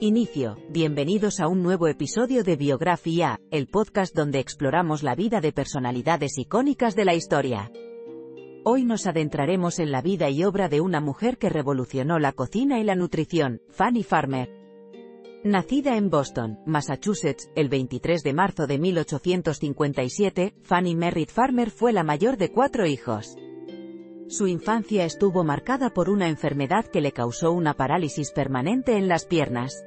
Inicio, bienvenidos a un nuevo episodio de Biografía, el podcast donde exploramos la vida de personalidades icónicas de la historia. Hoy nos adentraremos en la vida y obra de una mujer que revolucionó la cocina y la nutrición, Fanny Farmer. Nacida en Boston, Massachusetts, el 23 de marzo de 1857, Fanny Merritt Farmer fue la mayor de cuatro hijos. Su infancia estuvo marcada por una enfermedad que le causó una parálisis permanente en las piernas.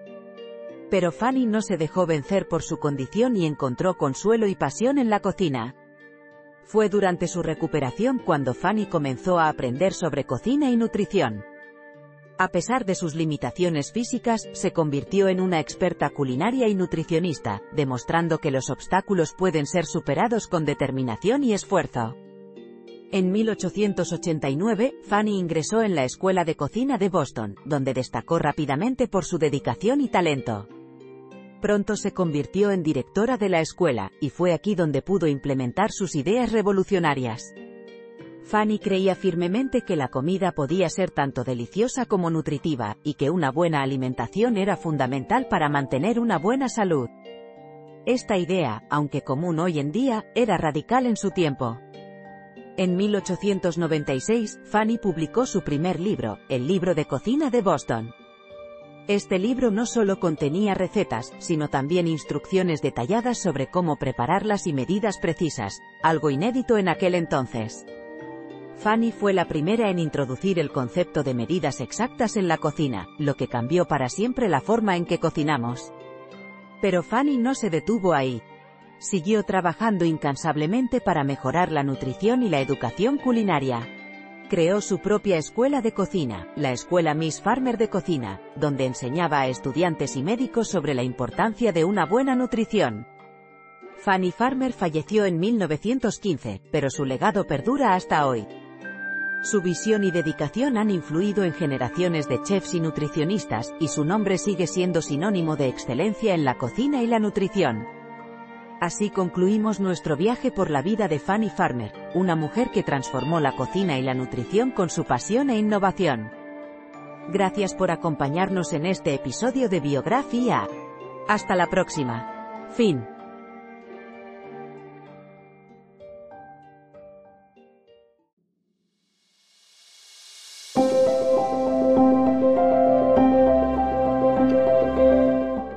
Pero Fanny no se dejó vencer por su condición y encontró consuelo y pasión en la cocina. Fue durante su recuperación cuando Fanny comenzó a aprender sobre cocina y nutrición. A pesar de sus limitaciones físicas, se convirtió en una experta culinaria y nutricionista, demostrando que los obstáculos pueden ser superados con determinación y esfuerzo. En 1889, Fanny ingresó en la Escuela de Cocina de Boston, donde destacó rápidamente por su dedicación y talento. Pronto se convirtió en directora de la escuela, y fue aquí donde pudo implementar sus ideas revolucionarias. Fanny creía firmemente que la comida podía ser tanto deliciosa como nutritiva, y que una buena alimentación era fundamental para mantener una buena salud. Esta idea, aunque común hoy en día, era radical en su tiempo. En 1896, Fanny publicó su primer libro, el libro de cocina de Boston. Este libro no solo contenía recetas, sino también instrucciones detalladas sobre cómo prepararlas y medidas precisas, algo inédito en aquel entonces. Fanny fue la primera en introducir el concepto de medidas exactas en la cocina, lo que cambió para siempre la forma en que cocinamos. Pero Fanny no se detuvo ahí. Siguió trabajando incansablemente para mejorar la nutrición y la educación culinaria creó su propia escuela de cocina, la Escuela Miss Farmer de Cocina, donde enseñaba a estudiantes y médicos sobre la importancia de una buena nutrición. Fanny Farmer falleció en 1915, pero su legado perdura hasta hoy. Su visión y dedicación han influido en generaciones de chefs y nutricionistas, y su nombre sigue siendo sinónimo de excelencia en la cocina y la nutrición. Así concluimos nuestro viaje por la vida de Fanny Farmer, una mujer que transformó la cocina y la nutrición con su pasión e innovación. Gracias por acompañarnos en este episodio de Biografía. Hasta la próxima. Fin.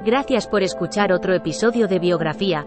Gracias por escuchar otro episodio de Biografía,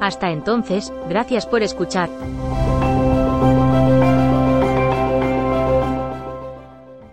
Hasta entonces, gracias por escuchar.